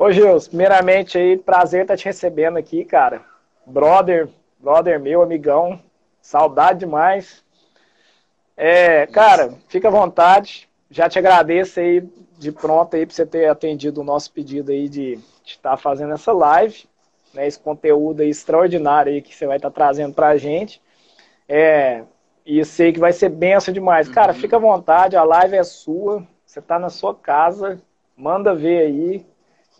Ô Gils, primeiramente aí, prazer estar te recebendo aqui, cara. Brother, brother meu, amigão, saudade demais. É, cara, fica à vontade. Já te agradeço aí de pronto aí por você ter atendido o nosso pedido aí de estar fazendo essa live, né, esse conteúdo aí extraordinário aí que você vai estar trazendo pra gente. É, e sei que vai ser benção demais. Cara, uhum. fica à vontade, a live é sua, você está na sua casa, manda ver aí.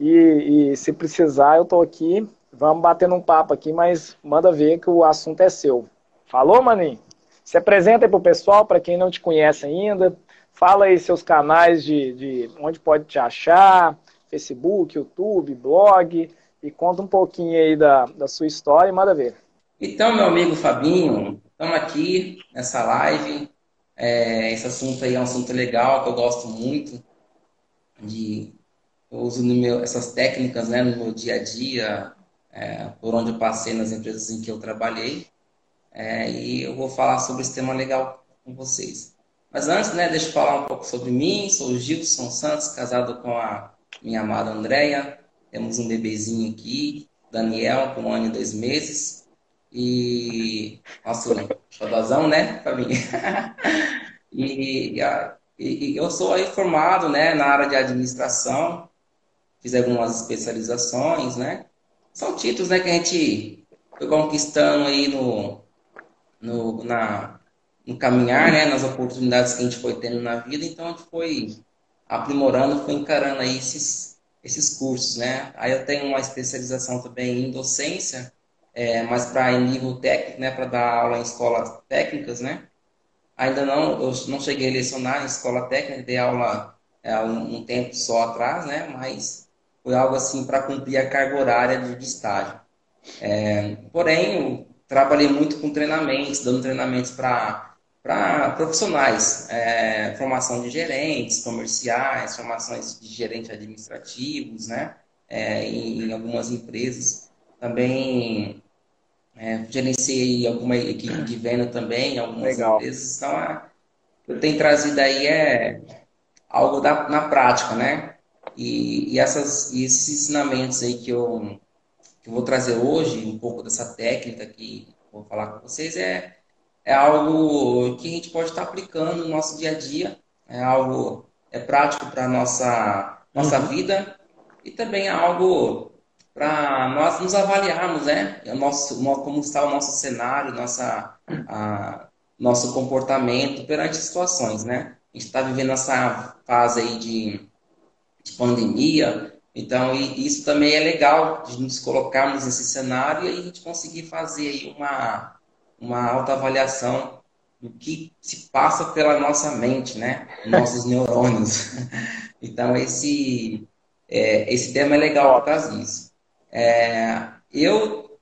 E, e se precisar, eu estou aqui. Vamos bater um papo aqui, mas manda ver que o assunto é seu. Falou, maninho? Se apresenta aí pro pessoal, para quem não te conhece ainda. Fala aí seus canais de, de onde pode te achar, Facebook, YouTube, blog, e conta um pouquinho aí da, da sua história e manda ver. Então, meu amigo Fabinho, estamos aqui nessa live. É, esse assunto aí é um assunto legal que eu gosto muito de eu uso meu, essas técnicas né, no meu dia a dia, é, por onde eu passei nas empresas em que eu trabalhei. É, e eu vou falar sobre esse tema legal com vocês. Mas antes, né, deixa eu falar um pouco sobre mim. Sou o Gilson Santos, casado com a minha amada Andréia. Temos um bebezinho aqui, Daniel, com um ano e dois meses. E nosso xodozão, né, para mim. e, e, e, eu sou aí formado né, na área de administração. Fiz algumas especializações, né? São títulos né, que a gente foi conquistando aí no, no, na, no caminhar, né, nas oportunidades que a gente foi tendo na vida, então a gente foi aprimorando, foi encarando aí esses, esses cursos, né. Aí eu tenho uma especialização também em docência, é, mas para nível técnico, né, para dar aula em escolas técnicas, né. Ainda não, eu não cheguei a lecionar em escola técnica, dei aula é, um, um tempo só atrás, né, mas foi algo assim para cumprir a carga horária de, de estágio. É, porém, eu trabalhei muito com treinamentos, dando treinamentos para profissionais, é, formação de gerentes comerciais, formações de gerentes administrativos, né, é, em, em, algumas empresas. Também é, gerenciei alguma equipe de venda também em algumas Legal. empresas. Então, eu tenho trazido aí é algo da, na prática, né? E, e, essas, e esses ensinamentos aí que eu, que eu vou trazer hoje, um pouco dessa técnica que vou falar com vocês, é é algo que a gente pode estar aplicando no nosso dia a dia, é algo é prático para a nossa, nossa uhum. vida e também é algo para nós nos avaliarmos, né? O nosso, como está o nosso cenário, nossa, a, nosso comportamento perante situações, né? A gente está vivendo essa fase aí de, de pandemia, então isso também é legal de nos colocarmos nesse cenário e a gente conseguir fazer aí uma uma autoavaliação do que se passa pela nossa mente, né? Nossos neurônios. Então, esse, é, esse tema é legal por causa disso. É, eu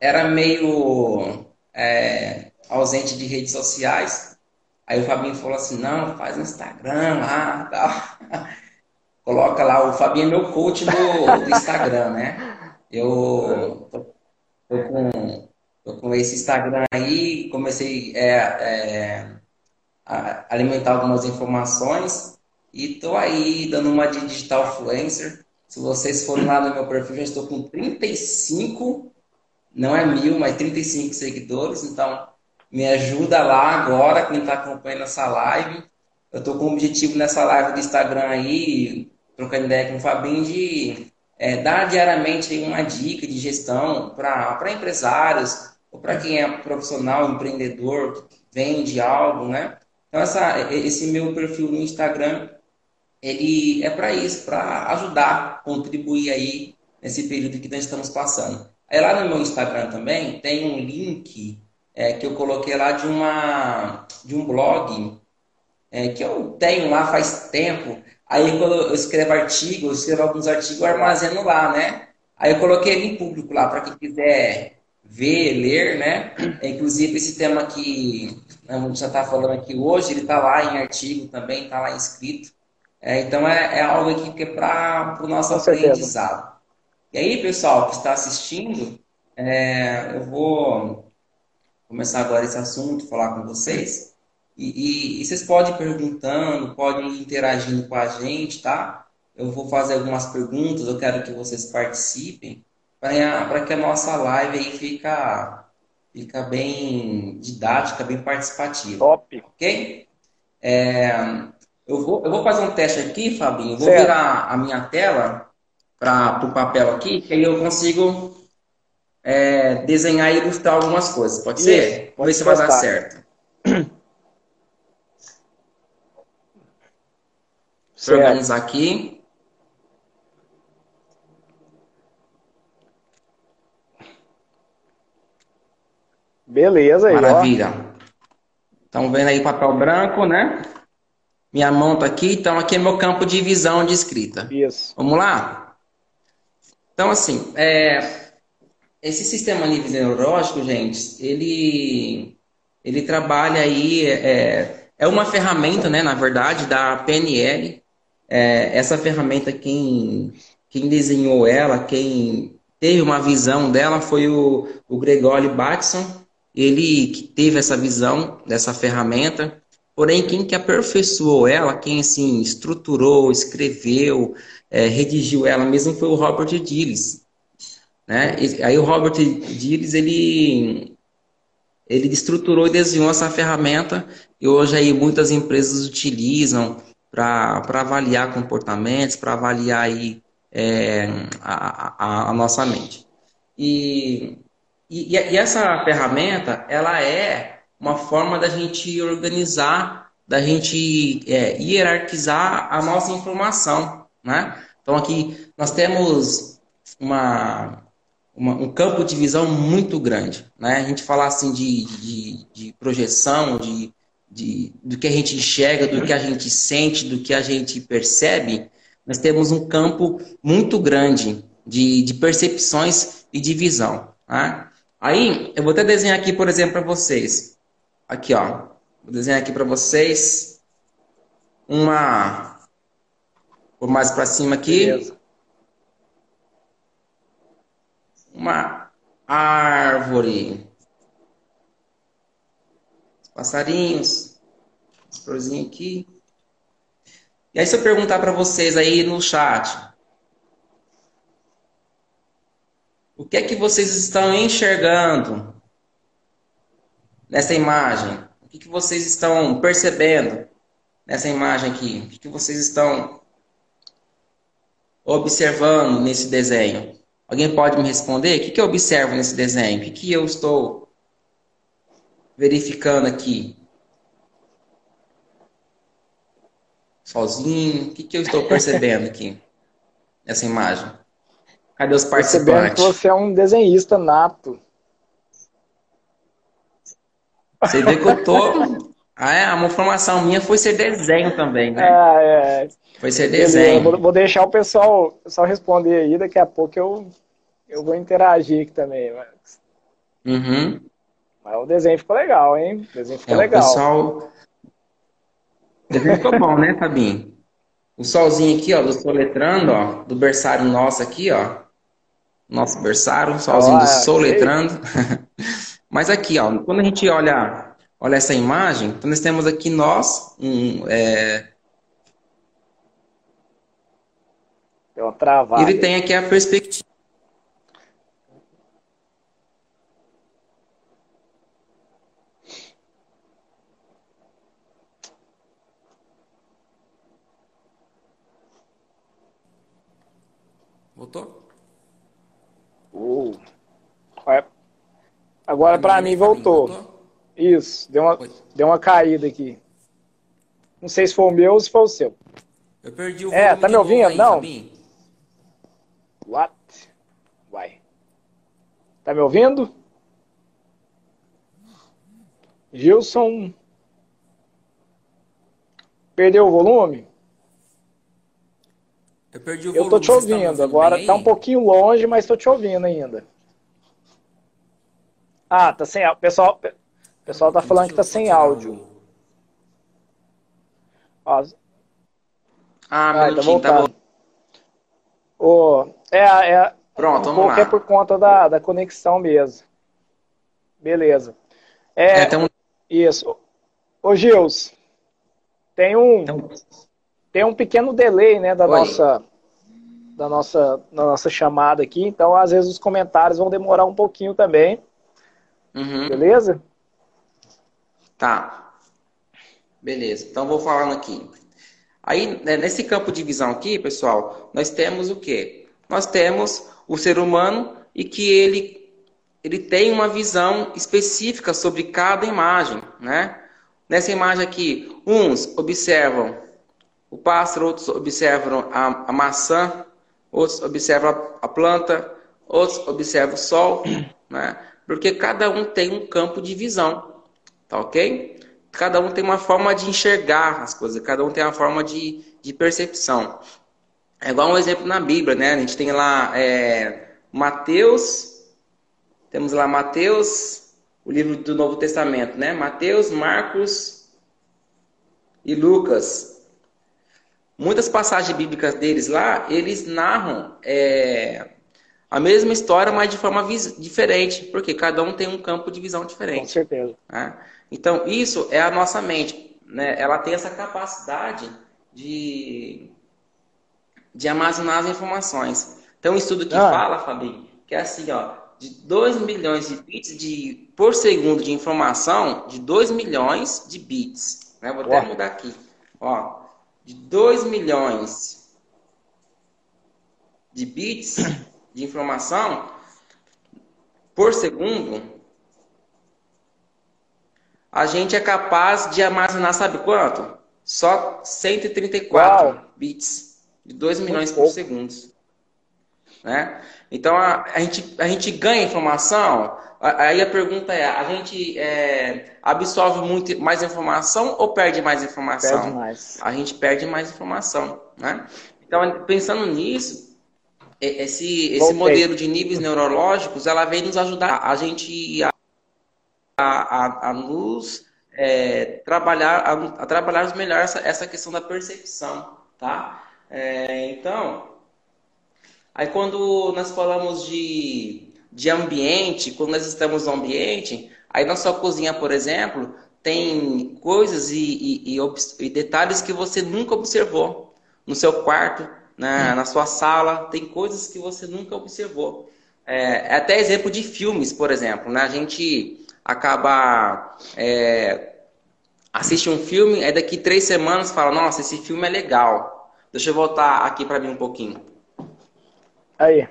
era meio é, ausente de redes sociais. Aí o Fabinho falou assim, não, faz no Instagram lá, tal. Coloca lá, o Fabinho é meu coach no, no Instagram, né? Eu tô, tô com eu com esse Instagram aí, comecei é, é, a alimentar algumas informações e estou aí dando uma de digital influencer. Se vocês forem lá no meu perfil, já estou com 35, não é mil, mas 35 seguidores. Então, me ajuda lá agora, quem está acompanhando essa live. Eu estou com o objetivo nessa live do Instagram aí, trocando ideia com o Fabinho, de é, dar diariamente uma dica de gestão para empresários, ou para quem é profissional, empreendedor, vende algo, né? Então, essa, esse meu perfil no Instagram, ele é para isso, para ajudar, contribuir aí nesse período que nós estamos passando. Aí lá no meu Instagram também tem um link é, que eu coloquei lá de, uma, de um blog é, que eu tenho lá faz tempo. Aí quando eu escrevo artigo, eu escrevo alguns artigos, eu armazeno lá, né? Aí eu coloquei ele em público lá, para quem quiser ver, ler, né? É, inclusive esse tema que a gente já está falando aqui hoje, ele está lá em artigo também, está lá escrito. É, então é, é, algo aqui que é para o nosso Com aprendizado. Certeza. E aí, pessoal que está assistindo, é, eu vou começar agora esse assunto, falar com vocês. E, e, e, vocês podem ir perguntando, podem ir interagindo com a gente, tá? eu vou fazer algumas perguntas, eu quero que vocês participem, para que a nossa live aí fica, fica bem didática, bem participativa. Top. Ok? É, eu, vou, eu vou fazer um teste aqui, Fabinho. Eu vou certo. virar a minha tela para o papel aqui, que aí eu consigo é, desenhar e ilustrar algumas coisas. Pode Isso, ser? Pode Vamos ver se vai dar certo. Deixa eu organizar aqui. Beleza, aí, Maravilha. Estão vendo aí papel branco, né? Minha mão tá aqui, então aqui é meu campo de visão de escrita. Isso. Vamos lá? Então, assim, é, esse sistema nível neurológico, gente, ele, ele trabalha aí, é, é uma ferramenta, né, na verdade, da PNL. É, essa ferramenta, quem, quem desenhou ela, quem teve uma visão dela foi o, o Gregory Batson, ele que teve essa visão dessa ferramenta, porém quem que aperfeiçoou ela, quem assim estruturou, escreveu, é, redigiu ela mesmo foi o Robert Dillis. Né? Aí o Robert Dillis, ele, ele estruturou e desenhou essa ferramenta e hoje aí muitas empresas utilizam para avaliar comportamentos, para avaliar aí, é, a, a, a nossa mente. E e, e, essa ferramenta, ela é uma forma da gente organizar, da gente é, hierarquizar a nossa informação, né? Então aqui nós temos uma, uma, um campo de visão muito grande, né? A gente falar assim de, de, de projeção, de, de, do que a gente enxerga, do que a gente sente, do que a gente percebe, nós temos um campo muito grande de, de percepções e de visão. Né? Aí, eu vou até desenhar aqui, por exemplo, para vocês. Aqui, ó. Vou desenhar aqui para vocês uma... Vou mais para cima aqui. Beleza. Uma árvore. Os passarinhos. As florzinhas aqui. E aí, se eu perguntar para vocês aí no chat, O que é que vocês estão enxergando nessa imagem? O que, que vocês estão percebendo nessa imagem aqui? O que, que vocês estão observando nesse desenho? Alguém pode me responder? O que, que eu observo nesse desenho? O que, que eu estou verificando aqui? Sozinho? O que, que eu estou percebendo aqui nessa imagem? Cadê os participantes? que você é um desenhista nato. Você vê que eu tô. Ah, é, uma formação minha foi ser desenho também, né? Ah, é. Foi ser desenho. Vou, vou, deixar o pessoal, o pessoal responder aí, daqui a pouco eu, eu vou interagir aqui também. Mas... Uhum. Mas o desenho ficou legal, hein? O desenho ficou é, legal. O pessoal. O desenho ficou bom, né, Fabinho? O solzinho aqui, ó, do soletrando, ó, do berçário nosso aqui, ó nosso berçário, sozinho do soletrando. Mas aqui, ó, quando a gente olha, olha essa imagem, então nós temos aqui nós, um, é... Deu uma travada. Ele tem aqui a perspectiva. Voltou? Uh. Agora para mim voltou. Isso, deu uma, deu uma caída aqui. Não sei se foi o meu ou se foi o seu. Eu perdi o É, tá me ouvindo? Aí, Não. What? Vai. Tá me ouvindo? Gilson. Perdeu o volume? Eu perdi o volume. Eu tô te ouvindo. Agora tá um pouquinho longe, mas tô te ouvindo ainda. Ah, tá sem áudio. Pessoal, pessoal tá falando que tá sem áudio. Ó. Ah, ah tá voltando. Tá oh, é, é, Pronto, um vamos lá. é por conta da, da conexão mesmo. Beleza. É, é um... Isso. Ô, Gils, tem um, então... tem um pequeno delay, né, da nossa da nossa, da nossa chamada aqui, então às vezes os comentários vão demorar um pouquinho também. Uhum. Beleza? Tá. Beleza. Então vou falando aqui. Aí, né, nesse campo de visão aqui, pessoal, nós temos o quê? Nós temos o ser humano e que ele, ele tem uma visão específica sobre cada imagem, né? Nessa imagem aqui, uns observam o pássaro, outros observam a, a maçã, outros observam a, planta, outros observam o sol, né? Porque cada um tem um campo de visão, tá ok? Cada um tem uma forma de enxergar as coisas, cada um tem uma forma de, de percepção. É igual um exemplo na Bíblia, né? A gente tem lá é, Mateus, temos lá Mateus, o livro do Novo Testamento, né? Mateus, Marcos e Lucas. Muitas passagens bíblicas deles lá, eles narram é, a mesma história, mas de forma diferente, porque cada um tem um campo de visão diferente. Com certeza. Né? Então, isso é a nossa mente. Né? Ela tem essa capacidade de, de armazenar as informações. Tem um estudo que ah. fala, Fabinho, que é assim, ó, de 2 milhões de bits de, por segundo de informação, de 2 milhões de bits. Né? Vou até mudar aqui. Ó, de 2 milhões de bits de informação por segundo, a gente é capaz de armazenar, sabe quanto? Só 134 Uau. bits de 2 milhões por segundo. Né? Então a, a, gente, a gente ganha informação. Aí a pergunta é: a gente é, absorve muito mais informação ou perde mais informação? Perde mais. A gente perde mais informação. Né? Então, pensando nisso, esse, esse modelo de níveis neurológicos ela vem nos ajudar a gente a, a, a nos é, trabalhar a, a trabalharmos melhor essa, essa questão da percepção, tá? É, então, Aí quando nós falamos de, de ambiente, quando nós estamos no ambiente, aí na sua cozinha, por exemplo, tem coisas e, e, e, e detalhes que você nunca observou. No seu quarto, na, na sua sala, tem coisas que você nunca observou. É, é até exemplo de filmes, por exemplo. Né? A gente acaba é, assiste um filme, aí daqui três semanas fala, nossa, esse filme é legal. Deixa eu voltar aqui para mim um pouquinho. Aí.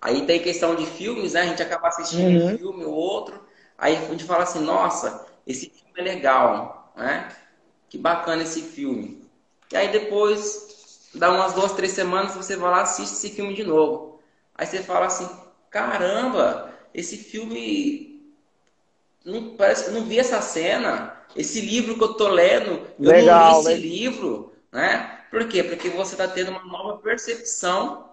Aí tem questão de filmes, né? A gente acaba assistindo uhum. um filme ou outro, aí a gente fala assim, nossa, esse filme é legal, né? Que bacana esse filme. E aí depois, dá umas duas, três semanas, você vai lá assiste esse filme de novo. Aí você fala assim, caramba, esse filme não parece, não vi essa cena. Esse livro que eu tô lendo, eu Legal, não li esse livro, né? Por quê? Porque você está tendo uma nova percepção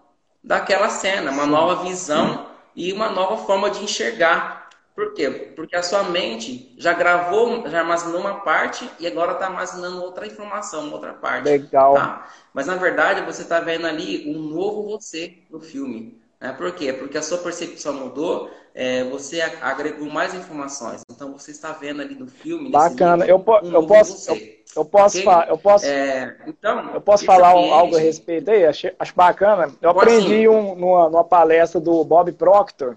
daquela cena, uma nova visão e uma nova forma de enxergar. Por quê? Porque a sua mente já gravou, já armazenou uma parte e agora está armazenando outra informação, outra parte. Legal. Tá? Mas na verdade você está vendo ali um novo você no filme. Né? Por quê? Porque a sua percepção mudou, é, você agregou mais informações. Então você está vendo ali no filme. Bacana. Livro, eu, po um eu posso. Eu, eu posso, okay? eu posso, é, então, eu posso falar um, algo a respeito aí? Acho, acho bacana. Eu aprendi um, numa, numa palestra do Bob Proctor,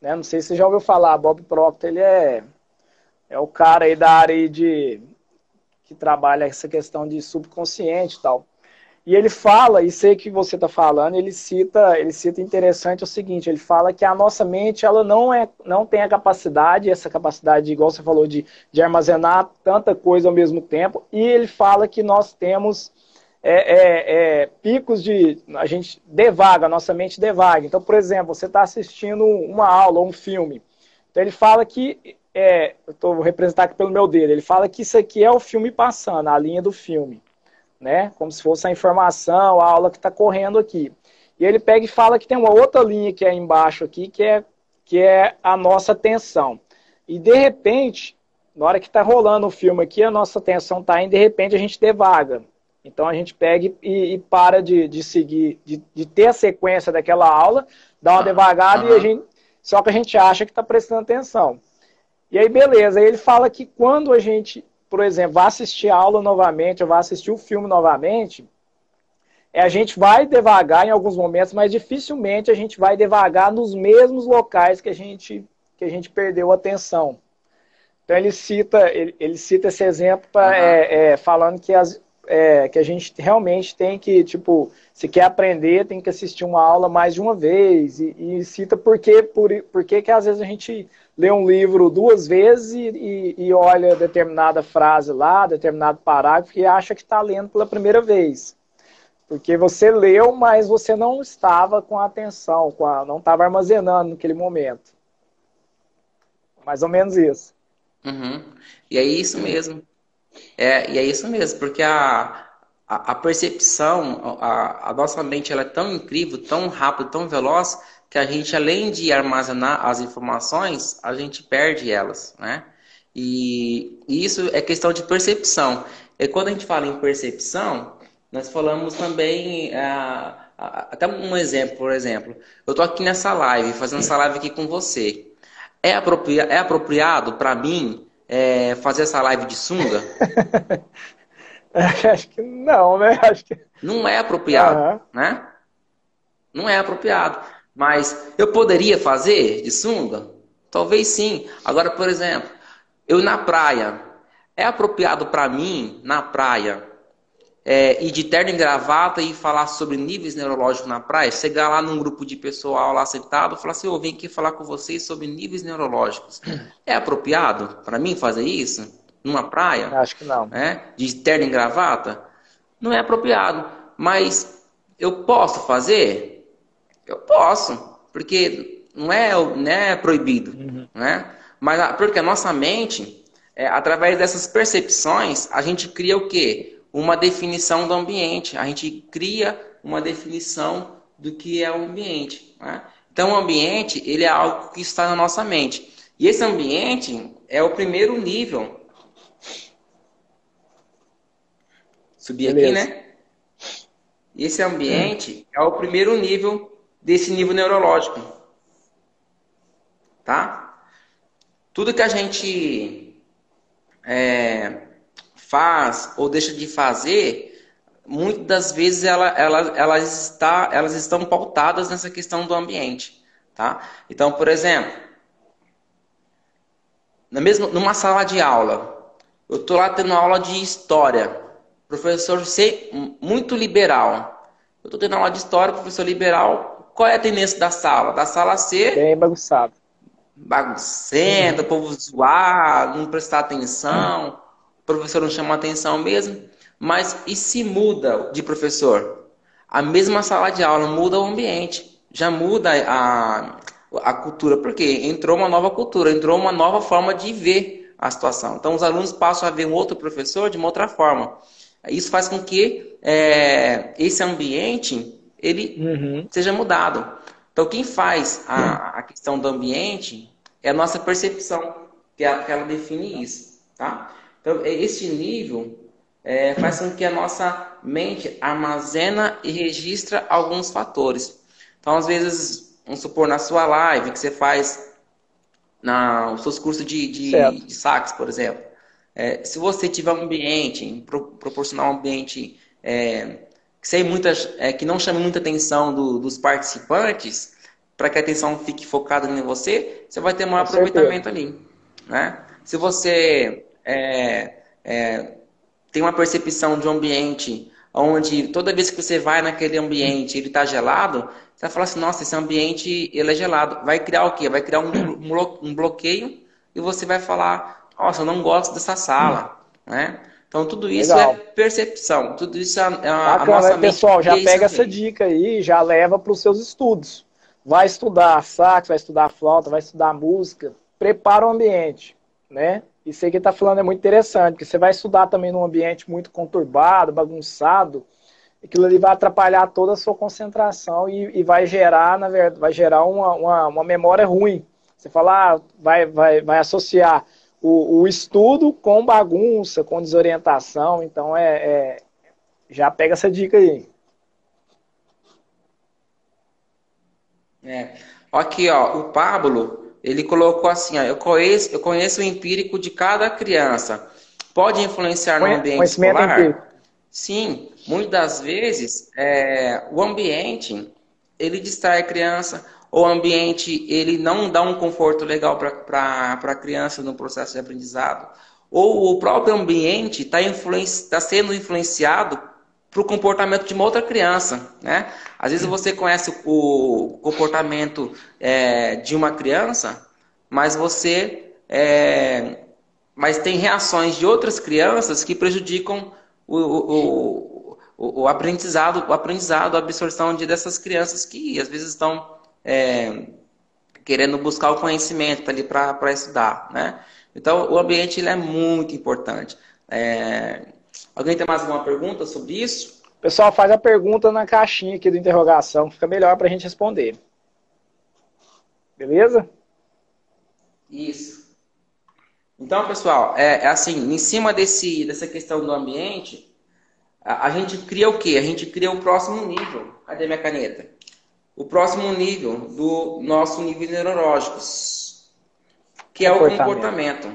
né? Não sei se você já ouviu falar. Bob Proctor, ele é, é o cara aí da área de que trabalha essa questão de subconsciente e tal. E ele fala, e sei que você está falando, ele cita, ele cita interessante o seguinte, ele fala que a nossa mente ela não, é, não tem a capacidade, essa capacidade, igual você falou, de, de armazenar tanta coisa ao mesmo tempo, e ele fala que nós temos é, é, é, picos de. A gente devaga, a nossa mente devaga. Então, por exemplo, você está assistindo uma aula um filme. Então ele fala que. É, eu estou representando aqui pelo meu dedo, ele fala que isso aqui é o filme passando, a linha do filme né? Como se fosse a informação, a aula que está correndo aqui. E ele pega e fala que tem uma outra linha que é embaixo aqui, que é, que é a nossa atenção. E de repente, na hora que está rolando o filme aqui, a nossa atenção está indo, de repente a gente devaga. Então a gente pega e, e para de, de seguir, de, de, ter a sequência daquela aula, dá uma devagada uhum. e a gente. Só que a gente acha que está prestando atenção. E aí, beleza. Aí ele fala que quando a gente por exemplo, vá assistir a aula novamente, ou vá assistir o filme novamente, é a gente vai devagar em alguns momentos, mas dificilmente a gente vai devagar nos mesmos locais que a gente, que a gente perdeu a atenção. Então ele cita, ele, ele cita esse exemplo pra, uhum. é, é, falando que, as, é, que a gente realmente tem que, tipo, se quer aprender, tem que assistir uma aula mais de uma vez. E, e cita por, quê, por, por que, que às vezes a gente lê um livro duas vezes e, e, olha determinada frase lá, determinado parágrafo e acha que está lendo pela primeira vez. Porque você leu, mas você não estava com a atenção, com a, não estava armazenando naquele momento. Mais ou menos isso. Uhum. E é isso mesmo. É, e é isso mesmo, porque a, a, a percepção, a, a, nossa mente ela é tão incrível, tão rápida, tão veloz, que a gente, além de armazenar as informações, a gente perde elas, né? E, e isso é questão de percepção. E quando a gente fala em percepção, nós falamos também, é, até um exemplo, por exemplo, eu estou aqui nessa live, fazendo essa live aqui com você. É, apropria, é apropriado para mim é, fazer essa live de sunga? Acho que não, né? Acho que... Não é apropriado, uhum. né? Não é apropriado. Mas eu poderia fazer de sunga? Talvez sim. Agora, por exemplo, eu na praia, é apropriado para mim, na praia, é, ir de terno e gravata e falar sobre níveis neurológicos na praia, chegar lá num grupo de pessoal lá sentado e falar assim, eu vim aqui falar com vocês sobre níveis neurológicos. É apropriado para mim fazer isso? Numa praia? Acho que não. É, de terno e gravata? Não é apropriado. Mas eu posso fazer? Eu posso. Porque não é, não é proibido. Uhum. Né? Mas porque a nossa mente, é, através dessas percepções, a gente cria o quê? uma definição do ambiente. A gente cria uma definição do que é o ambiente. Né? Então, o ambiente ele é algo que está na nossa mente. E esse ambiente é o primeiro nível. Subir aqui, né? Esse ambiente é o primeiro nível desse nível neurológico. Tá? Tudo que a gente é, faz ou deixa de fazer, muitas das vezes ela, ela, elas, está, elas estão pautadas nessa questão do ambiente. Tá? Então, por exemplo, na mesma, numa sala de aula, eu estou lá tendo aula de história, professor ser muito liberal. Eu estou tendo aula de história, professor liberal, qual é a tendência da sala? Da sala ser... Bem bagunçado. Baguncento, uhum. o povo zoar, não prestar atenção. Uhum professor não chama atenção mesmo, mas e se muda de professor? A mesma sala de aula muda o ambiente, já muda a, a cultura, porque entrou uma nova cultura, entrou uma nova forma de ver a situação. Então os alunos passam a ver um outro professor de uma outra forma. Isso faz com que é, esse ambiente ele uhum. seja mudado. Então quem faz a, a, questão do ambiente é a nossa percepção, que, é, que ela define isso, tá? Então, é, esse nível é, faz com que a nossa mente armazena e registra alguns fatores. Então, às vezes, vamos supor, na sua live que você faz na, os seus cursos de, de, de sax, por exemplo. É, se você tiver um ambiente, pro, proporcionar um ambiente é, sem muitas, é, que não chame muita atenção do, dos participantes, para que a atenção fique focada em você, você vai ter maior aproveitamento ali. Né? Se você é, é, tem uma percepção de um ambiente onde toda vez que você vai naquele ambiente ele está gelado, você vai falar assim, nossa, esse ambiente ele é gelado. Vai criar o quê? Vai criar um, um bloqueio e você vai falar, nossa, eu não gosto dessa sala, né? Então tudo isso Legal. é percepção, tudo isso é a, Bacana, a nossa mente. Pessoal, já pega essa dica aí, já leva para os seus estudos. Vai estudar sax, vai estudar flauta, vai estudar música, prepara o ambiente, né? Isso aí que está falando é muito interessante, porque você vai estudar também num ambiente muito conturbado, bagunçado, aquilo ali vai atrapalhar toda a sua concentração e, e vai gerar, na verdade, vai gerar uma, uma, uma memória ruim. Você fala, ah, vai, vai, vai associar o, o, estudo com bagunça, com desorientação, então é, é já pega essa dica aí. É. Aqui, ó, o Pablo ele colocou assim: ó, eu, conheço, eu conheço o empírico de cada criança. Pode influenciar no ambiente escolar? Empírico. Sim. muitas das vezes, é, o ambiente, ele distrai a criança, o ambiente, ele não dá um conforto legal para a criança no processo de aprendizado, ou o próprio ambiente está tá sendo influenciado para o comportamento de uma outra criança, né? Às vezes você conhece o comportamento é, de uma criança, mas você é, mas tem reações de outras crianças que prejudicam o, o, o, o aprendizado, o aprendizado, a absorção de dessas crianças que às vezes estão é, querendo buscar o conhecimento tá ali para estudar, né? Então o ambiente ele é muito importante. É, Alguém tem mais alguma pergunta sobre isso? Pessoal, faz a pergunta na caixinha aqui de interrogação, fica melhor para a gente responder. Beleza? Isso. Então, pessoal, é, é, assim, em cima desse, dessa questão do ambiente, a, a, gente cria o quê? A gente cria o próximo nível. Cadê minha caneta? O próximo nível do nosso nível neurológicos, que é o comportamento.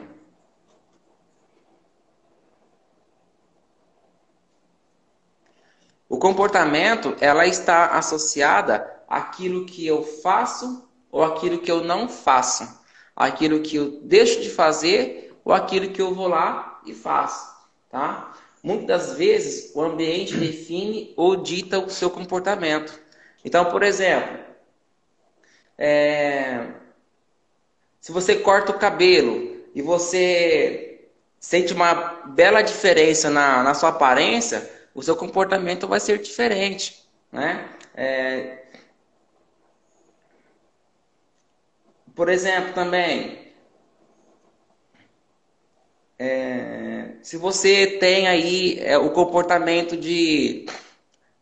O comportamento, ela está associada àquilo que eu faço ou aquilo que eu não faço. Aquilo que eu deixo de fazer ou aquilo que eu vou lá e faço, tá? Muitas vezes o ambiente define ou dita o seu comportamento. Então, por exemplo, é... se você corta o cabelo e você sente uma bela diferença na, na sua aparência, o seu comportamento vai ser diferente, né? É... Por exemplo, também, é... se você tem aí é, o comportamento de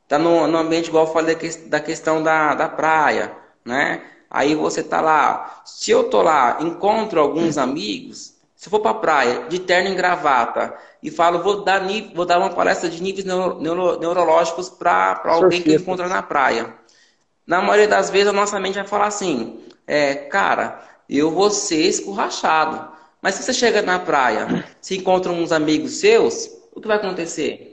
tá no, no ambiente igual eu falei da questão da, da praia, né? Aí você tá lá. Se eu tô lá, encontro alguns amigos, se eu for para a praia de terno e gravata e falo, vou dar, vou dar uma palestra de níveis neuro, neuro, neurológicos para alguém que encontra na praia. Na maioria das vezes a nossa mente vai falar assim, é, cara, eu vou ser escorrachado. Mas se você chega na praia, se encontra uns amigos seus, o que vai acontecer?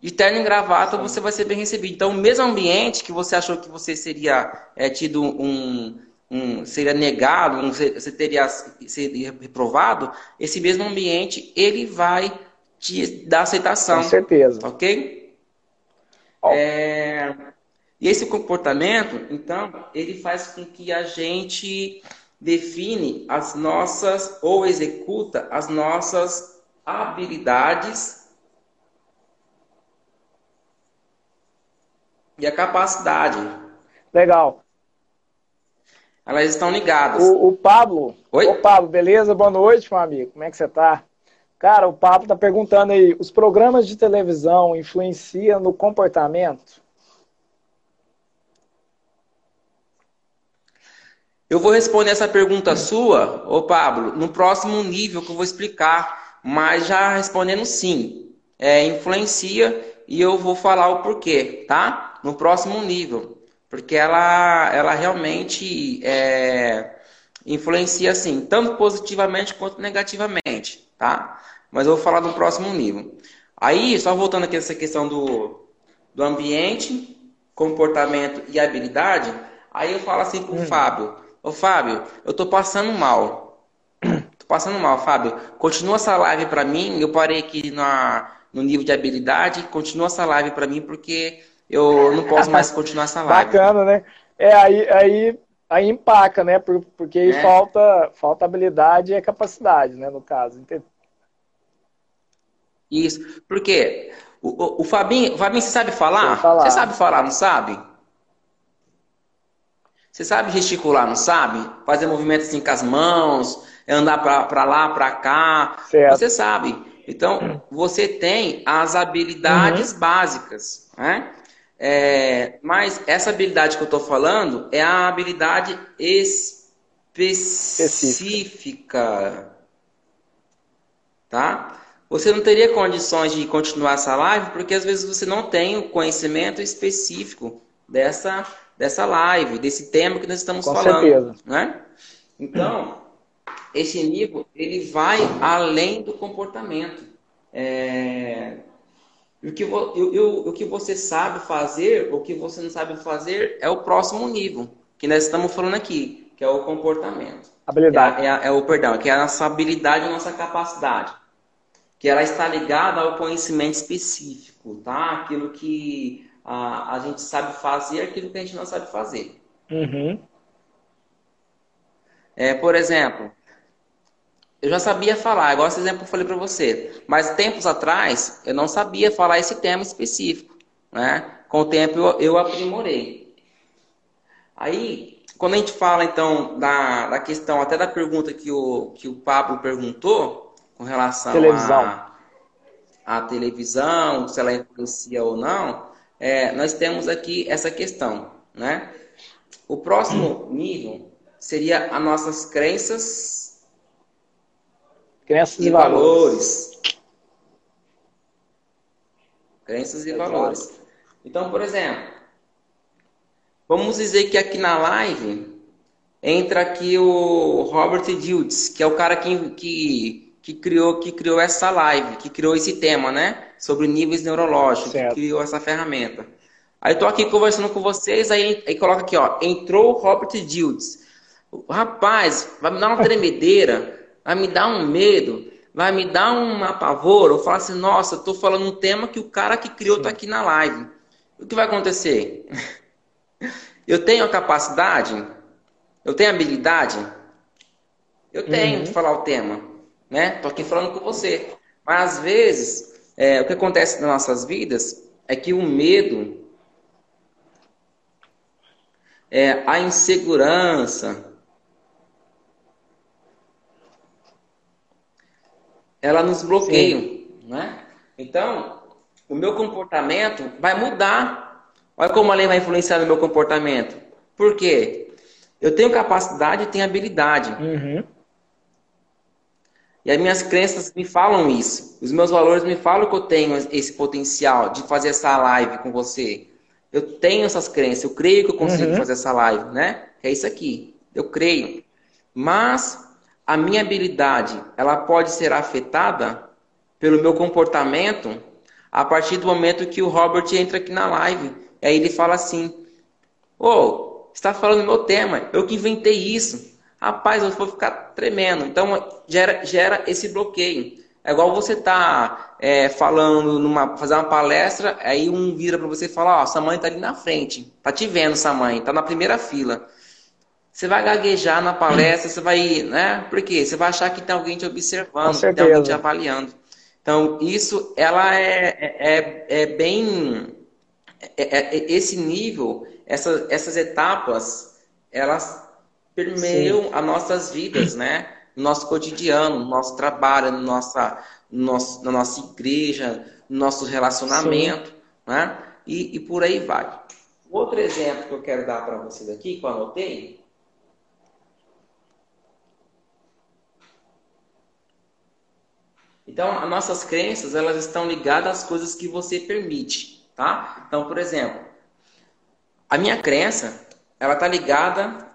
De terno e gravata você vai ser bem recebido. Então, o mesmo ambiente que você achou que você seria é, tido um, um, seria negado, um, você teria seria reprovado, esse mesmo ambiente ele vai te dar aceitação. Com certeza. Ok? Oh. É, e esse comportamento, então, ele faz com que a gente define as nossas ou executa as nossas habilidades e a capacidade. Legal. Elas estão ligadas. O, o Pablo. Oi? Ô, Pablo, beleza? Boa noite, meu amigo. Como é que você tá? Cara, o Pablo tá perguntando aí, os programas de televisão influenciam no comportamento? Eu vou responder essa pergunta sua, ô Pablo, no próximo nível que eu vou explicar, mas já respondendo sim. É, influencia e eu vou falar o porquê, tá? No próximo nível porque ela, ela realmente é, influencia assim, tanto positivamente quanto negativamente, tá? Mas eu vou falar no próximo nível. Aí, só voltando aqui nessa questão do, do ambiente, comportamento e habilidade, aí eu falo assim pro hum. Fábio, ô Fábio, eu tô passando mal. Tô passando mal, Fábio. Continua essa live para mim, eu parei aqui na, no nível de habilidade, continua essa live para mim porque eu não posso mais continuar essa live. Bacana, né? É, aí, aí, aí empaca, né? Porque aí é. falta, falta habilidade e capacidade, né? No caso. Isso. Porque o, o, o Fabinho, o Fabinho, você sabe falar? falar? Você sabe falar, não sabe? Você sabe gesticular, não sabe? Fazer movimentos assim com as mãos, andar para lá, para cá. Certo. Você sabe. Então, você tem as habilidades uhum. básicas, né? É, mas essa habilidade que eu estou falando é a habilidade específica. Tá? Você não teria condições de continuar essa live porque às vezes você não tem o conhecimento específico dessa, dessa live, desse tema que nós estamos Com falando. Certeza. Né? Então, esse nível ele vai além do comportamento. É, o que, o que você sabe fazer, o que você não sabe fazer, é o próximo nível, que nós estamos falando aqui, que é o comportamento. Habilidade. É, é, é o perdão, que é a nossa habilidade, a nossa capacidade. Que ela está ligada ao conhecimento específico, tá? Aquilo que a, a gente sabe fazer, aquilo que a gente não sabe fazer. Uhum. É, por exemplo, eu já sabia falar, igual esse exemplo que eu falei para você. Mas tempos atrás, eu não sabia falar esse tema específico. Né? Com o tempo, eu, eu aprimorei. Aí, quando a gente fala, então, da, da questão, até da pergunta que o, que o Pablo perguntou, com relação televisão. à televisão, se ela influencia ou não, é, nós temos aqui essa questão. Né? O próximo nível seria as nossas crenças Crenças e, e valores. valores. Crenças e valores. Então, por exemplo, vamos dizer que aqui na live entra aqui o Robert Diltz, que é o cara que, que, que, criou, que criou essa live, que criou esse tema, né? Sobre níveis neurológicos, certo. que criou essa ferramenta. Aí eu tô aqui conversando com vocês, aí, aí coloca aqui, ó, entrou o Robert Diltz. Rapaz, vai me dar uma tremedeira vai me dar um medo, vai me dar um apavoro. Eu falo assim, nossa, eu tô falando um tema que o cara que criou tá aqui na live. O que vai acontecer? Eu tenho a capacidade? Eu tenho habilidade? Eu tenho uhum. de falar o tema, né? Tô aqui falando com você. Mas às vezes, é, o que acontece nas nossas vidas é que o medo, é, a insegurança, ela nos bloqueia, né? Então, o meu comportamento vai mudar. Olha como a lei vai influenciar no meu comportamento. Por quê? Eu tenho capacidade e tenho habilidade. Uhum. E as minhas crenças me falam isso. Os meus valores me falam que eu tenho esse potencial de fazer essa live com você. Eu tenho essas crenças, eu creio que eu consigo uhum. fazer essa live, né? É isso aqui. Eu creio. Mas a minha habilidade ela pode ser afetada pelo meu comportamento a partir do momento que o Robert entra aqui na live. Aí ele fala assim: Ô, oh, está falando meu tema, eu que inventei isso. Rapaz, eu vou ficar tremendo. Então gera, gera esse bloqueio. É igual você tá é, falando numa fazer uma palestra, aí um vira para você e fala: Ó, oh, sua mãe tá ali na frente, tá te vendo, sua mãe, tá na primeira fila. Você vai gaguejar na palestra, você vai, né? Por quê? Você vai achar que tem alguém te observando, que tem alguém te avaliando. Então, isso, ela é, é, é bem... É, é, esse nível, essa, essas etapas, elas permeiam Sim. as nossas vidas, né? No nosso cotidiano, no nosso trabalho, no nossa, no nosso, na nossa igreja, no nosso relacionamento, Sim. né? E, e por aí vai. Outro exemplo que eu quero dar para vocês aqui, que eu anotei, Então, as nossas crenças, elas estão ligadas às coisas que você permite, tá? Então, por exemplo, a minha crença, ela está ligada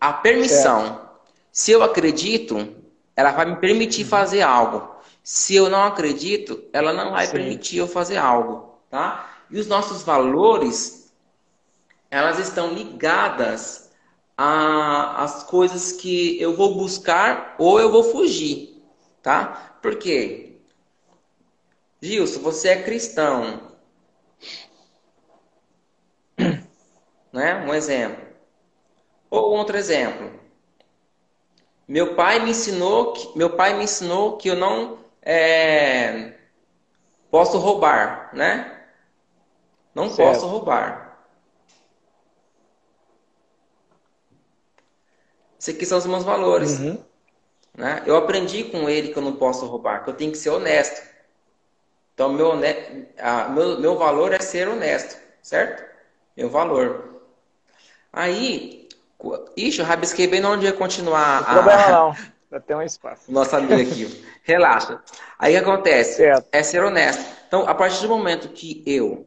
à permissão. Certo. Se eu acredito, ela vai me permitir fazer algo. Se eu não acredito, ela não vai Sim. permitir eu fazer algo, tá? E os nossos valores, elas estão ligadas às coisas que eu vou buscar ou eu vou fugir, tá? Por quê? Gilson, você é cristão. Né? Um exemplo. Ou outro exemplo. Meu pai me ensinou que, meu pai me ensinou que eu não é, posso roubar, né? Não certo. posso roubar. Esses aqui são os meus valores. Uhum. Né? Eu aprendi com ele que eu não posso roubar, que eu tenho que ser honesto. Então, meu, a, meu, meu valor é ser honesto, certo? Meu valor. Aí, ixi, eu rabisquei bem onde ia continuar. Não problema não, já tem um espaço. Nossa amiga aqui, relaxa. Aí o que acontece? Certo. É ser honesto. Então, a partir do momento que eu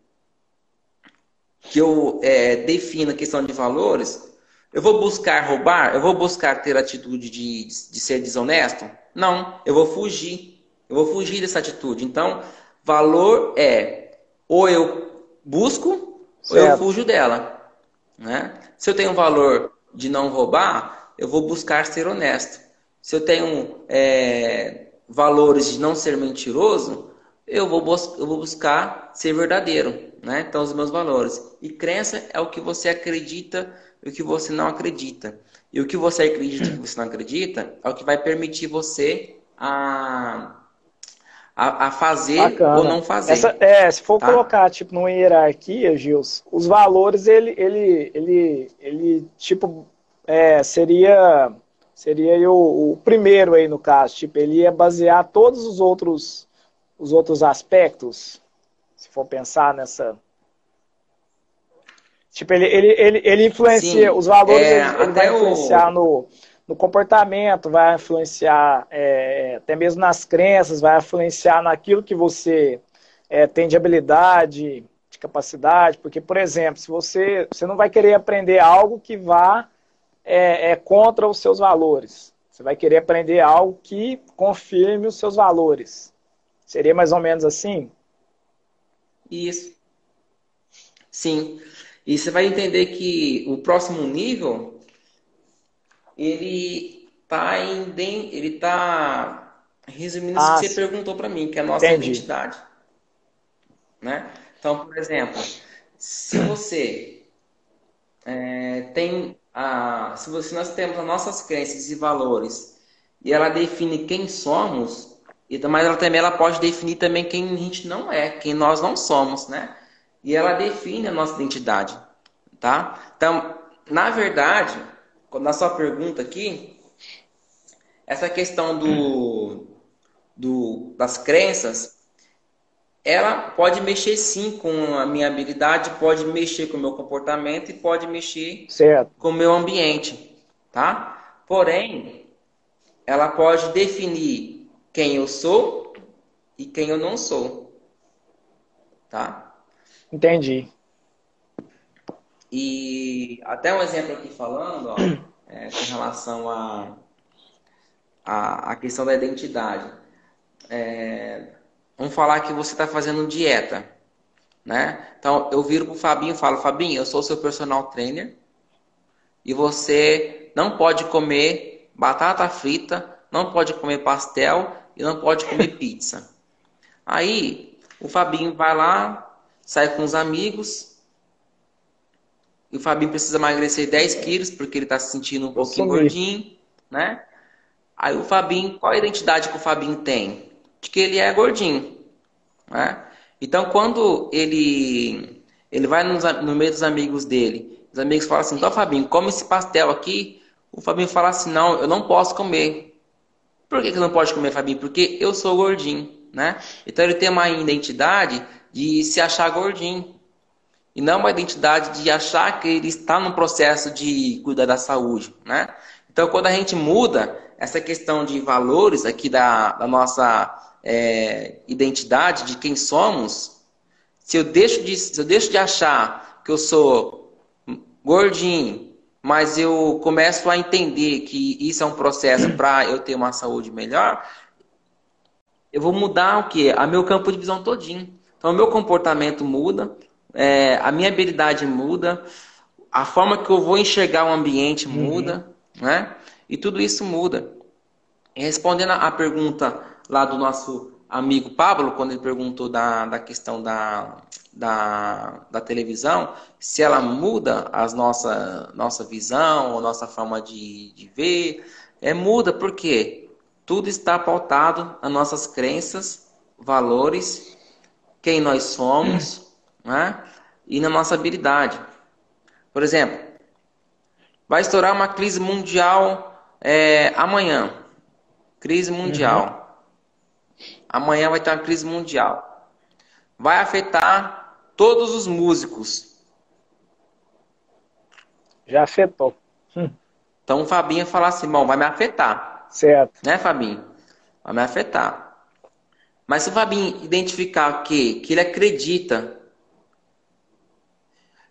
que eu é, defino a questão de valores, eu vou buscar roubar? Eu vou buscar ter atitude de, de ser desonesto? Não, eu vou fugir. Eu vou fugir dessa atitude. Então, valor é ou eu busco certo. ou eu fujo dela. Né? Se eu tenho um valor de não roubar, eu vou buscar ser honesto. Se eu tenho é, valores de não ser mentiroso, eu vou, eu vou buscar ser verdadeiro. Né? Então, os meus valores. E crença é o que você acredita e o que você não acredita. E o que você acredita e o que você não acredita é o que vai permitir você a, a, a fazer Bacana. ou não fazer. Essa, é, se for tá? colocar tipo numa hierarquia, Gils, os valores ele ele ele, ele tipo é, seria seria o, o primeiro aí no caso, tipo ele ia basear todos os outros os outros aspectos, se for pensar nessa Tipo, ele, ele, ele, ele influencia, Sim, os valores é, ele, ele vai influenciar o... no, no comportamento, vai influenciar é, até mesmo nas crenças, vai influenciar naquilo que você é, tem de habilidade, de capacidade. Porque, por exemplo, se você, você não vai querer aprender algo que vá é, é contra os seus valores. Você vai querer aprender algo que confirme os seus valores. Seria mais ou menos assim? Isso. Sim. E você vai entender que o próximo nível ele tá em ele tá resumindo ah, isso que você perguntou para mim, que é a nossa entendi. identidade, né? Então, por exemplo, se você é, tem a, se você nós temos as nossas crenças e valores e ela define quem somos, e mas ela também ela pode definir também quem a gente não é, quem nós não somos, né? E ela define a nossa identidade, tá? Então, na verdade, na sua pergunta aqui, essa questão do, do das crenças, ela pode mexer sim com a minha habilidade, pode mexer com o meu comportamento e pode mexer certo. com o meu ambiente, tá? Porém, ela pode definir quem eu sou e quem eu não sou, tá? Entendi. E até um exemplo aqui falando, ó, é, com relação a, a, a, questão da identidade. É, vamos falar que você está fazendo dieta, né? Então eu viro pro Fabinho e falo, Fabinho, eu sou seu personal trainer e você não pode comer batata frita, não pode comer pastel e não pode comer pizza. Aí o Fabinho vai lá, sai com os amigos. E o Fabinho precisa emagrecer 10 quilos porque ele está se sentindo um pouquinho gordinho, né? Aí o Fabinho, qual a identidade que o Fabinho tem? De que ele é gordinho, né? Então quando ele ele vai no, no meio dos amigos dele, os amigos falam assim: "Então, Fabinho, come esse pastel aqui". O Fabinho fala assim: "Não, eu não posso comer". Por que, que não pode comer, Fabinho? Porque eu sou gordinho, né? Então ele tem uma identidade de se achar gordinho. E não uma identidade de achar que ele está no processo de cuidar da saúde, né? Então, quando a gente muda essa questão de valores aqui da, da nossa é, identidade, de quem somos, se eu, deixo de, se eu deixo de achar que eu sou gordinho, mas eu começo a entender que isso é um processo para eu ter uma saúde melhor, eu vou mudar o que? A meu campo de visão todinho. Então, o meu comportamento muda, é, a minha habilidade muda, a forma que eu vou enxergar o ambiente uhum. muda, uhum. né? E tudo isso muda. E respondendo a pergunta lá do nosso amigo Pablo, quando ele perguntou da, da questão da, da, da televisão, se ela muda as nossa, nossa visão, a nossa forma de, de ver, é muda porque tudo está pautado nas nossas crenças, valores quem nós somos né? e na nossa habilidade. Por exemplo, vai estourar uma crise mundial é, amanhã. Crise mundial. Uhum. Amanhã vai ter uma crise mundial. Vai afetar todos os músicos. Já afetou. Hum. Então o Fabinho falar assim, bom, vai me afetar. Certo. Né, Fabinho? Vai me afetar. Mas se o Fabinho identificar que, que ele acredita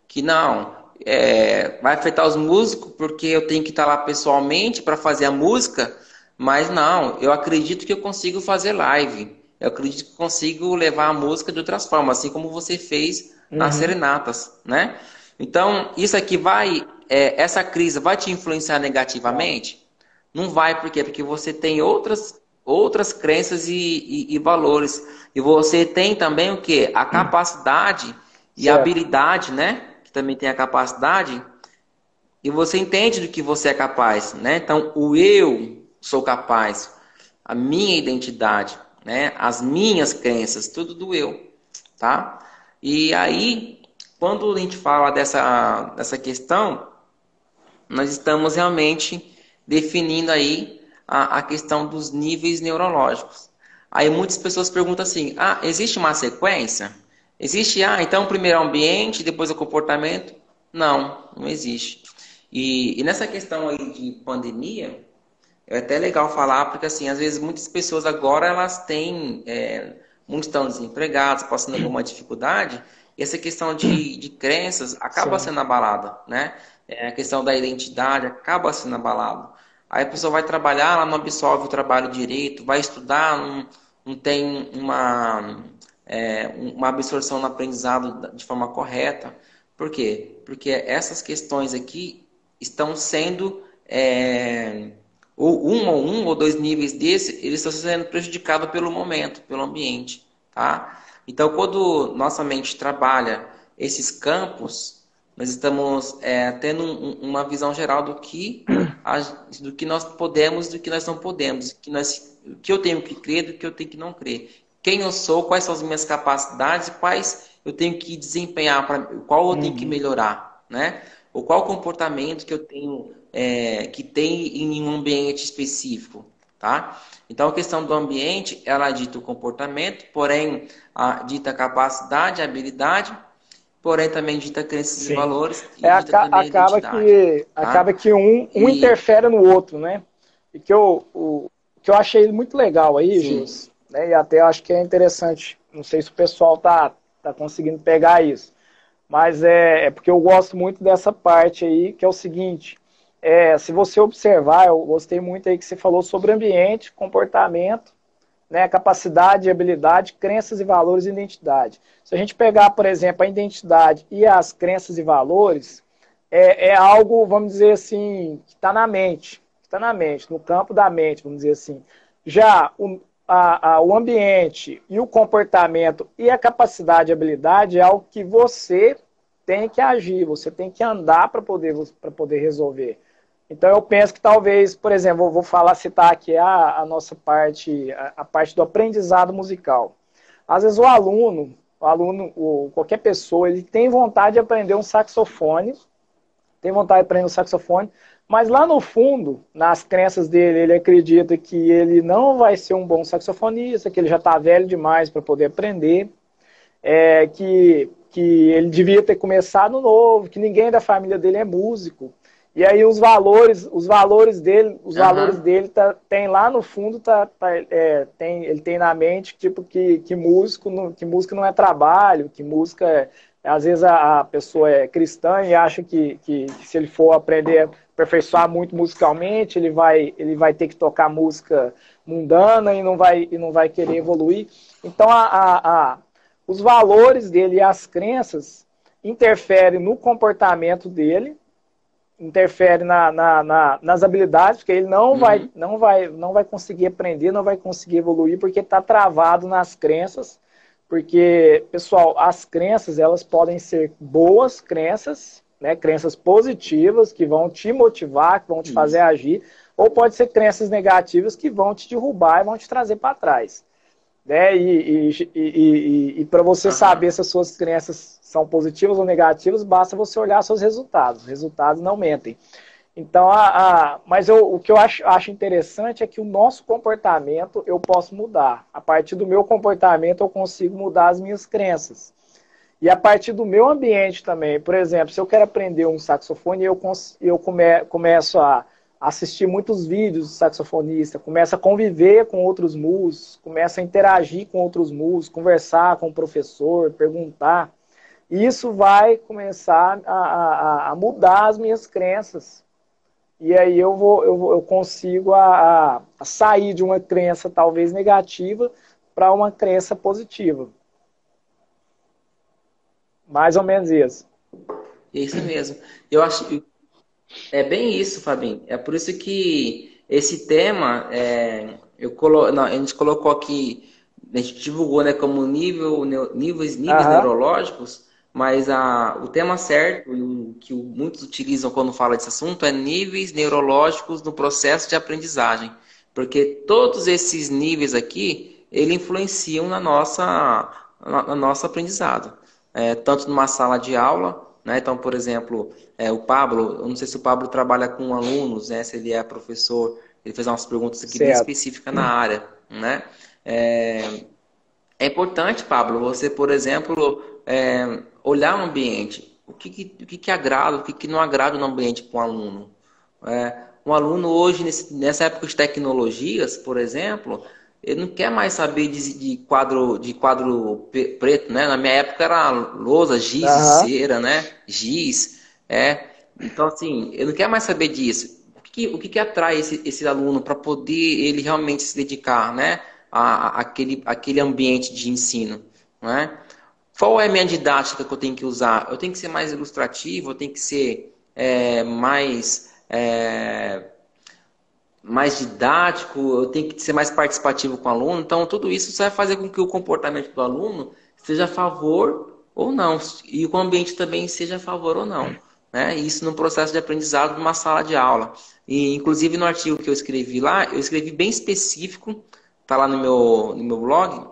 que não, é, vai afetar os músicos porque eu tenho que estar lá pessoalmente para fazer a música, mas não, eu acredito que eu consigo fazer live. eu acredito que consigo levar a música de outras formas, assim como você fez nas uhum. serenatas, né? Então, isso aqui vai, é, essa crise vai te influenciar negativamente? Não vai, por quê? Porque você tem outras, outras crenças e, e, e valores. E você tem também o quê? A capacidade e a habilidade, né? Que também tem a capacidade. E você entende do que você é capaz, né? Então, o eu sou capaz, a minha identidade, né? As minhas crenças, tudo do eu, tá? E aí, quando a gente fala dessa, dessa questão, nós estamos realmente definindo aí a, a questão dos níveis neurológicos. Aí muitas pessoas perguntam assim: ah, existe uma sequência? Existe, ah, então primeiro o ambiente, depois o comportamento? Não, não existe. E, e nessa questão aí de pandemia, é até legal falar, porque assim, às vezes muitas pessoas agora elas têm, é, muitos estão desempregados, passando alguma dificuldade, e essa questão de, de crenças acaba Sim. sendo abalada, né? É, a questão da identidade acaba sendo abalada. Aí a pessoa vai trabalhar, ela não absorve o trabalho direito, vai estudar, não, não tem uma, é, uma absorção no aprendizado de forma correta. Por quê? Porque essas questões aqui estão sendo é, ou um ou um ou dois níveis desse, eles estão sendo prejudicados pelo momento, pelo ambiente, tá? Então, quando nossa mente trabalha esses campos, nós estamos é, tendo um, uma visão geral do que, a, do que nós podemos, do que nós não podemos, que nós, o que eu tenho que crer, do que eu tenho que não crer. Quem eu sou, quais são as minhas capacidades, quais eu tenho que desempenhar, pra, qual eu tenho que uhum. melhorar, né? Ou qual comportamento que eu tenho é, que tem em um ambiente específico, tá? Então, a questão do ambiente, ela dita o comportamento, porém, a, dita a capacidade, a habilidade, porém também dita crenças Sim. e valores. E é, aca acaba, que, tá? acaba que um, um e... interfere no outro, né? E que eu, o, que eu achei muito legal aí, Jus, né? e até acho que é interessante, não sei se o pessoal tá, tá conseguindo pegar isso, mas é, é porque eu gosto muito dessa parte aí, que é o seguinte, é, se você observar, eu gostei muito aí que você falou sobre ambiente, comportamento, né, capacidade, habilidade, crenças e valores e identidade. Se a gente pegar, por exemplo, a identidade e as crenças e valores, é, é algo, vamos dizer assim, que está na mente, está na mente, no campo da mente, vamos dizer assim. Já o, a, a, o ambiente e o comportamento e a capacidade e habilidade é algo que você tem que agir, você tem que andar para poder, poder resolver. Então eu penso que talvez, por exemplo, vou falar, citar aqui a, a nossa parte, a, a, parte do aprendizado musical. Às vezes o aluno, o aluno, o, qualquer pessoa, ele tem vontade de aprender um saxofone, tem vontade de aprender um saxofone, mas lá no fundo, nas crenças dele, ele acredita que ele não vai ser um bom saxofonista, que ele já está velho demais para poder aprender, é, que, que ele devia ter começado novo, que ninguém da família dele é músico. E aí os valores, os valores dele, os uhum. valores dele tá, tem lá no fundo, tá, tá é, tem, ele tem na mente tipo que, que músico, não, que música não é trabalho, que música é, às vezes a, a, pessoa é cristã e acha que, que, que, se ele for aprender a aperfeiçoar muito musicalmente, ele vai, ele vai ter que tocar música mundana e não vai, e não vai querer evoluir. Então a, a, a os valores dele e as crenças interferem no comportamento dele interfere na, na, na, nas habilidades, porque ele não, uhum. vai, não, vai, não vai conseguir aprender, não vai conseguir evoluir, porque está travado nas crenças. Porque, pessoal, as crenças elas podem ser boas crenças, né, crenças positivas que vão te motivar, que vão te Isso. fazer agir, ou pode ser crenças negativas que vão te derrubar e vão te trazer para trás. Né? E, e, e, e, e para você uhum. saber se as suas crenças são positivos ou negativos, basta você olhar seus resultados. Os resultados não mentem. Então, a, a, mas eu, o que eu acho, acho interessante é que o nosso comportamento eu posso mudar. A partir do meu comportamento eu consigo mudar as minhas crenças. E a partir do meu ambiente também. Por exemplo, se eu quero aprender um saxofone, eu, eu come, começo a assistir muitos vídeos do saxofonista, começo a conviver com outros músicos, começo a interagir com outros músicos, conversar com o professor, perguntar isso vai começar a, a, a, mudar as minhas crenças. E aí eu, vou, eu, eu consigo a, a, sair de uma crença talvez negativa para uma crença positiva. Mais ou menos isso. Isso mesmo. Eu acho é bem isso, Fabinho. É por isso que esse tema é, eu colo... Não, a gente colocou aqui, a gente divulgou né, como nível, níveis, níveis uhum. neurológicos, mas a, o tema certo, e o que muitos utilizam quando fala desse assunto, é níveis neurológicos no processo de aprendizagem. Porque todos esses níveis aqui, ele influenciam na nossa, na, na nossa aprendizado. É, tanto numa sala de aula, né? Então, por exemplo, é, o Pablo, eu não sei se o Pablo trabalha com alunos, né? se ele é professor, ele fez umas perguntas aqui certo. bem específicas na área. Né? É, é importante, Pablo, você, por exemplo, é, olhar o ambiente. O que, que, o que, que agrada, o que, que não agrada no ambiente para um aluno. É, um aluno hoje, nesse, nessa época de tecnologias, por exemplo, ele não quer mais saber de, de, quadro de quadro preto, né? Na minha época era lousa, giz, uhum. cera, né? Giz, é. Então, assim, ele não quer mais saber disso. O que, o que, que atrai esse, esse aluno para poder ele realmente se dedicar, né? A, a, aquele, aquele ambiente de ensino, né? Qual é a minha didática que eu tenho que usar? Eu tenho que ser mais ilustrativo, eu tenho que ser é, mais... É, mais didático, eu tenho que ser mais participativo com o aluno. Então, tudo isso vai fazer com que o comportamento do aluno seja a favor ou não, e o ambiente também seja a favor ou não. Né? Isso no processo de aprendizado numa sala de aula. E, inclusive, no artigo que eu escrevi lá, eu escrevi bem específico, está lá no meu, no meu blog,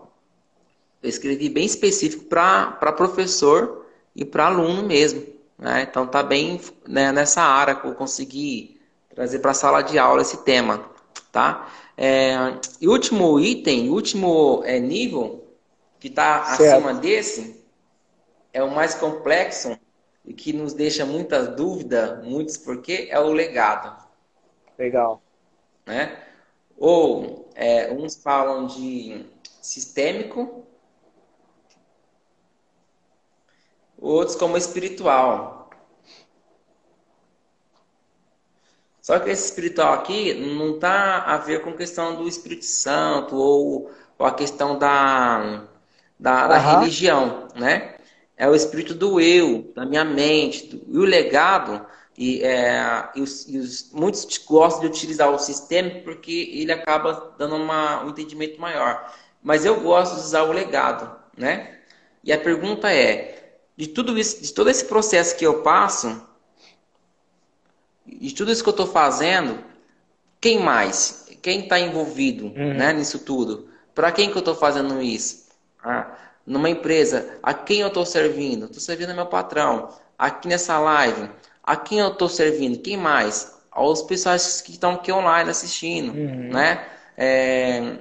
eu escrevi bem específico para professor e para aluno mesmo. Né? Então, tá bem né, nessa área que eu consegui trazer para a sala de aula esse tema, tá? É, e último item, último é, nível que está acima desse é o mais complexo e que nos deixa muitas dúvidas, muitos porque é o legado. Legal. Né? Ou é, uns falam de sistêmico, outros como espiritual. Só que esse espiritual aqui não está a ver com questão do Espírito Santo ou, ou a questão da, da, da uhum. religião, né? É o espírito do eu, da minha mente. Do, e o legado, e, é, e, os, e os, muitos gostam de utilizar o sistema porque ele acaba dando uma, um entendimento maior. Mas eu gosto de usar o legado, né? E a pergunta é, de tudo isso, de todo esse processo que eu passo, de tudo isso que eu estou fazendo, quem mais? Quem está envolvido uhum. né, nisso tudo? Para quem que eu estou fazendo isso? Ah, numa empresa, a quem eu estou servindo? Estou servindo ao meu patrão. Aqui nessa live, a quem eu estou servindo? Quem mais? Aos pessoas que estão aqui online assistindo, uhum. né? É,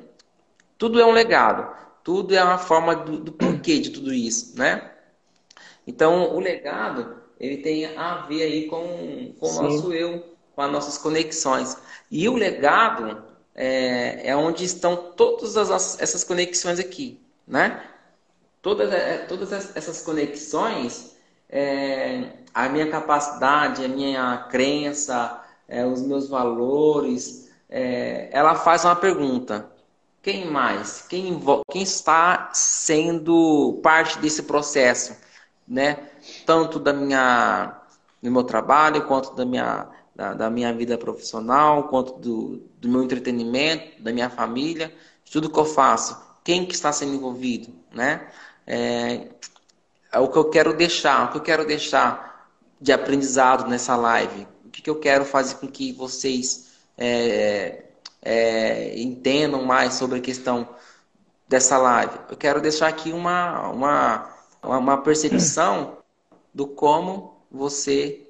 tudo é um legado. Tudo é uma forma do, do porquê de tudo isso, né? Então, o legado ele tem a ver aí com, com o nosso eu, com as nossas conexões. E o legado é, é onde estão todas as, essas conexões aqui, né? Todas, é, todas essas conexões, é, a minha capacidade, a minha crença, é, os meus valores, é, ela faz uma pergunta. Quem mais? Quem, quem está sendo parte desse processo? Né? tanto da minha, do meu trabalho, quanto da minha, da, da minha vida profissional, quanto do, do meu entretenimento, da minha família, tudo que eu faço, quem que está sendo envolvido, né? É, é o que eu quero deixar, o que eu quero deixar de aprendizado nessa live, o que, que eu quero fazer com que vocês é, é, entendam mais sobre a questão dessa live. Eu quero deixar aqui uma, uma, uma percepção do como você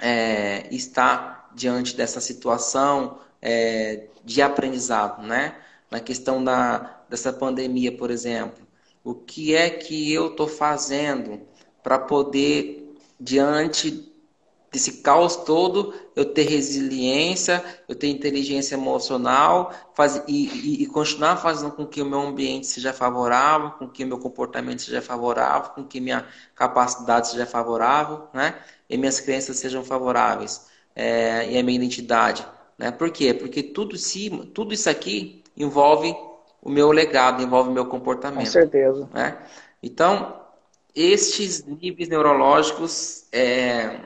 é, está diante dessa situação é, de aprendizado, né? Na questão da, dessa pandemia, por exemplo. O que é que eu estou fazendo para poder, diante desse caos todo, eu ter resiliência, eu ter inteligência emocional faz, e, e, e, continuar fazendo com que o meu ambiente seja favorável, com que o meu comportamento seja favorável, com que minha capacidade seja favorável, né? E minhas crenças sejam favoráveis, é, e a minha identidade. Né? Por quê? Porque tudo, se, tudo isso aqui envolve o meu legado, envolve o meu comportamento. Com certeza. Né? Então, estes níveis neurológicos, é,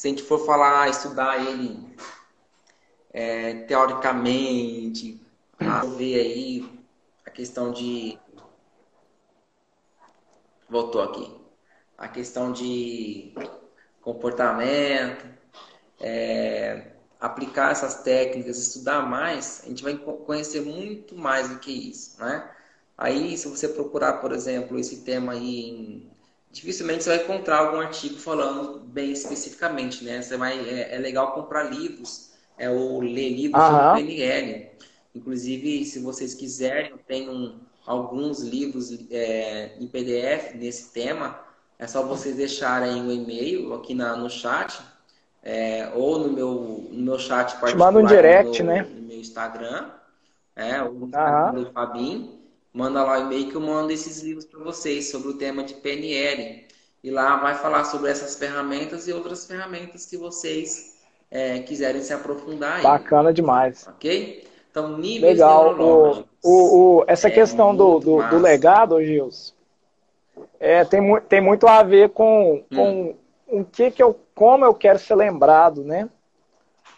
se a gente for falar, estudar ele é, teoricamente, ver aí a questão de. Voltou aqui. A questão de comportamento, é, aplicar essas técnicas, estudar mais, a gente vai conhecer muito mais do que isso, né? Aí, se você procurar, por exemplo, esse tema aí, em... dificilmente você vai encontrar algum artigo falando bem especificamente, né? Você vai, é, é legal comprar livros, é, ou ler livros Aham. sobre PNL. Inclusive, se vocês quiserem, eu tenho alguns livros é, em PDF nesse tema. É só vocês deixarem o um e-mail aqui na, no chat é, ou no meu, no meu chat particular. Manda um direct, no, né? No meu Instagram, é, ou no Instagram do Fabinho. Manda lá o e-mail que eu mando esses livros para vocês sobre o tema de PNL. E lá vai falar sobre essas ferramentas e outras ferramentas que vocês é, quiserem se aprofundar. Aí. Bacana demais. Ok? Então, níveis Legal. O, o, o, essa é questão do, do, do, legado, Gils, é, tem, tem muito a ver com, com hum. o que, que eu como eu quero ser lembrado, né?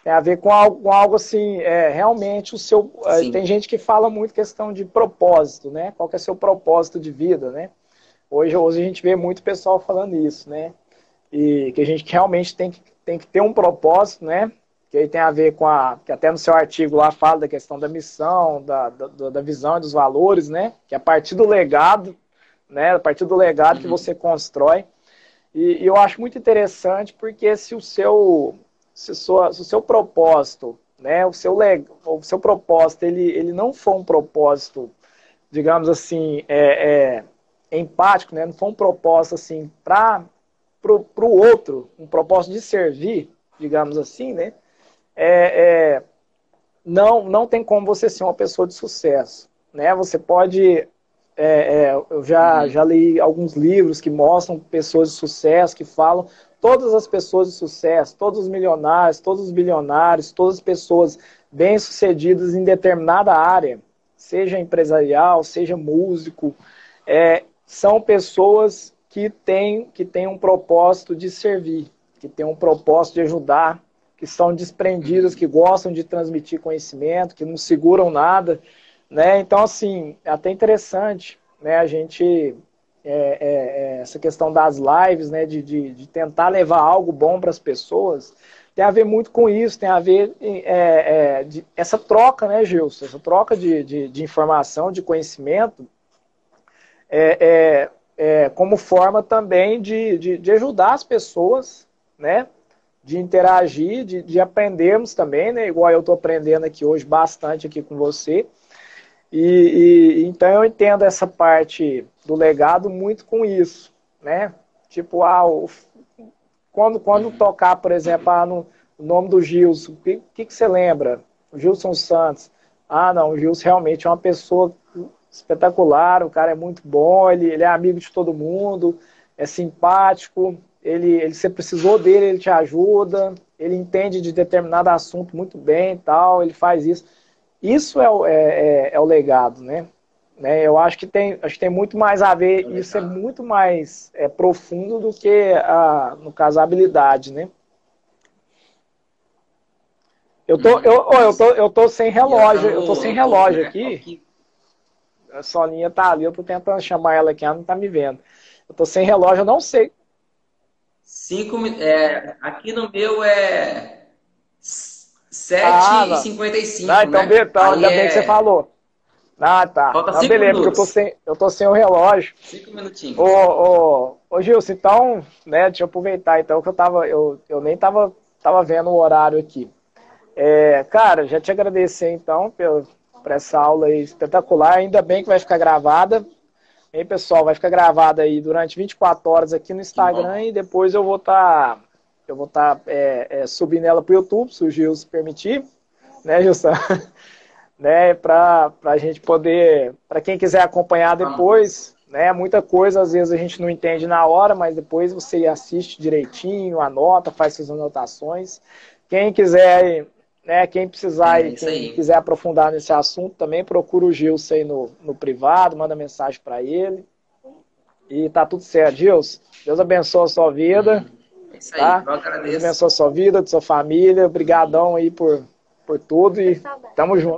Tem a ver com algo, com algo assim, é, realmente o seu. É, Sim. Tem gente que fala muito questão de propósito, né? Qual que é o seu propósito de vida, né? Hoje, hoje a gente vê muito pessoal falando isso, né? E que a gente realmente tem que, tem que ter um propósito, né? Que aí tem a ver com a. Que até no seu artigo lá fala da questão da missão, da, da, da visão e dos valores, né? Que é a partir do legado, né? A partir do legado uhum. que você constrói. E, e, eu acho muito interessante porque se o seu, se, sua, se o seu propósito, né, o seu, o seu propósito, ele, ele não for um propósito, digamos assim, é, é empático, né, não for um propósito assim para o outro, um propósito de servir, digamos assim, né, é, é, não, não tem como você ser uma pessoa de sucesso. Né? Você pode é, é, eu já, uhum. já li alguns livros que mostram pessoas de sucesso, que falam todas as pessoas de sucesso, todos os milionários, todos os bilionários, todas as pessoas bem-sucedidas em determinada área, seja empresarial, seja músico, é, são pessoas que têm, que têm um propósito de servir, que têm um propósito de ajudar, que são desprendidas, que gostam de transmitir conhecimento, que não seguram nada, né? Então, assim, é até interessante né, a gente, é, é, é, essa questão das lives, né, de, de, de tentar levar algo bom para as pessoas, tem a ver muito com isso, tem a ver é, é, de, essa troca, né, Gilson? Essa troca de, de, de informação, de conhecimento, é, é, como forma também de, de, de, ajudar as pessoas, né? De interagir, de, de aprendermos também, né? Igual eu estou aprendendo aqui hoje bastante aqui com você. E, e, então eu entendo essa parte do legado muito com isso, né? Tipo, ah, o, quando, quando tocar, por exemplo, ah, no, o nome do Gilson, o que, que, que, você lembra? O Gilson Santos. Ah, não, o Gilson realmente é uma pessoa espetacular, o cara é muito bom, ele, ele é amigo de todo mundo, é simpático, ele, ele você precisou dele, ele te ajuda, ele entende de determinado assunto muito bem e tal, ele faz isso. Isso é o, é, é, é o legado, né? né? Eu acho que tem, acho que tem muito mais a ver, é isso é muito mais é, profundo do que, a, no caso, a habilidade, né? Eu tô, eu, eu, tô, eu tô sem relógio, eu tô sem relógio aqui. A Soninha tá ali, eu tô tentando chamar ela aqui, ela não tá me vendo. Eu tô sem relógio, eu não sei. Cinco, é, aqui no meu é 7h55. Ah, ah, então, né? então ainda é... bem que você falou. Ah, tá. Falta ah, beleza, minutos. porque eu tô, sem, eu tô sem o relógio. Cinco minutinhos. Ô, ô, ô Gilson, então, né, deixa eu aproveitar então que eu tava, eu, eu nem tava, tava vendo o horário aqui. É, cara, já te agradecer então por, por essa aula aí espetacular. Ainda bem que vai ficar gravada. Hein, pessoal, vai ficar gravada aí durante 24 horas aqui no Instagram e depois eu vou estar. Tá eu vou estar tá, é, é, subindo ela para o YouTube, se o Gilson permitir, né, Gilson? né, para a gente poder, para quem quiser acompanhar depois, né, muita coisa às vezes a gente não entende na hora, mas depois você assiste direitinho, anota, faz suas anotações. Quem quiser né? Quem precisar é e quem quiser aprofundar nesse assunto também, procura o Gilson aí no, no privado, manda mensagem para ele. E tá tudo certo. Gilson, Deus abençoe a sua vida. Isso aí, tá? eu agradeço. Deus abençoe a sua vida, a sua família. Obrigadão aí por, por tudo e tamo junto.